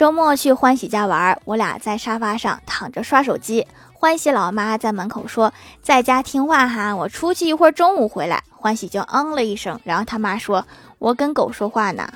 周末去欢喜家玩，我俩在沙发上躺着刷手机。欢喜老妈在门口说在家听话哈，我出去一会儿，中午回来欢喜就嗯了一声，然后他妈说我跟狗说话呢。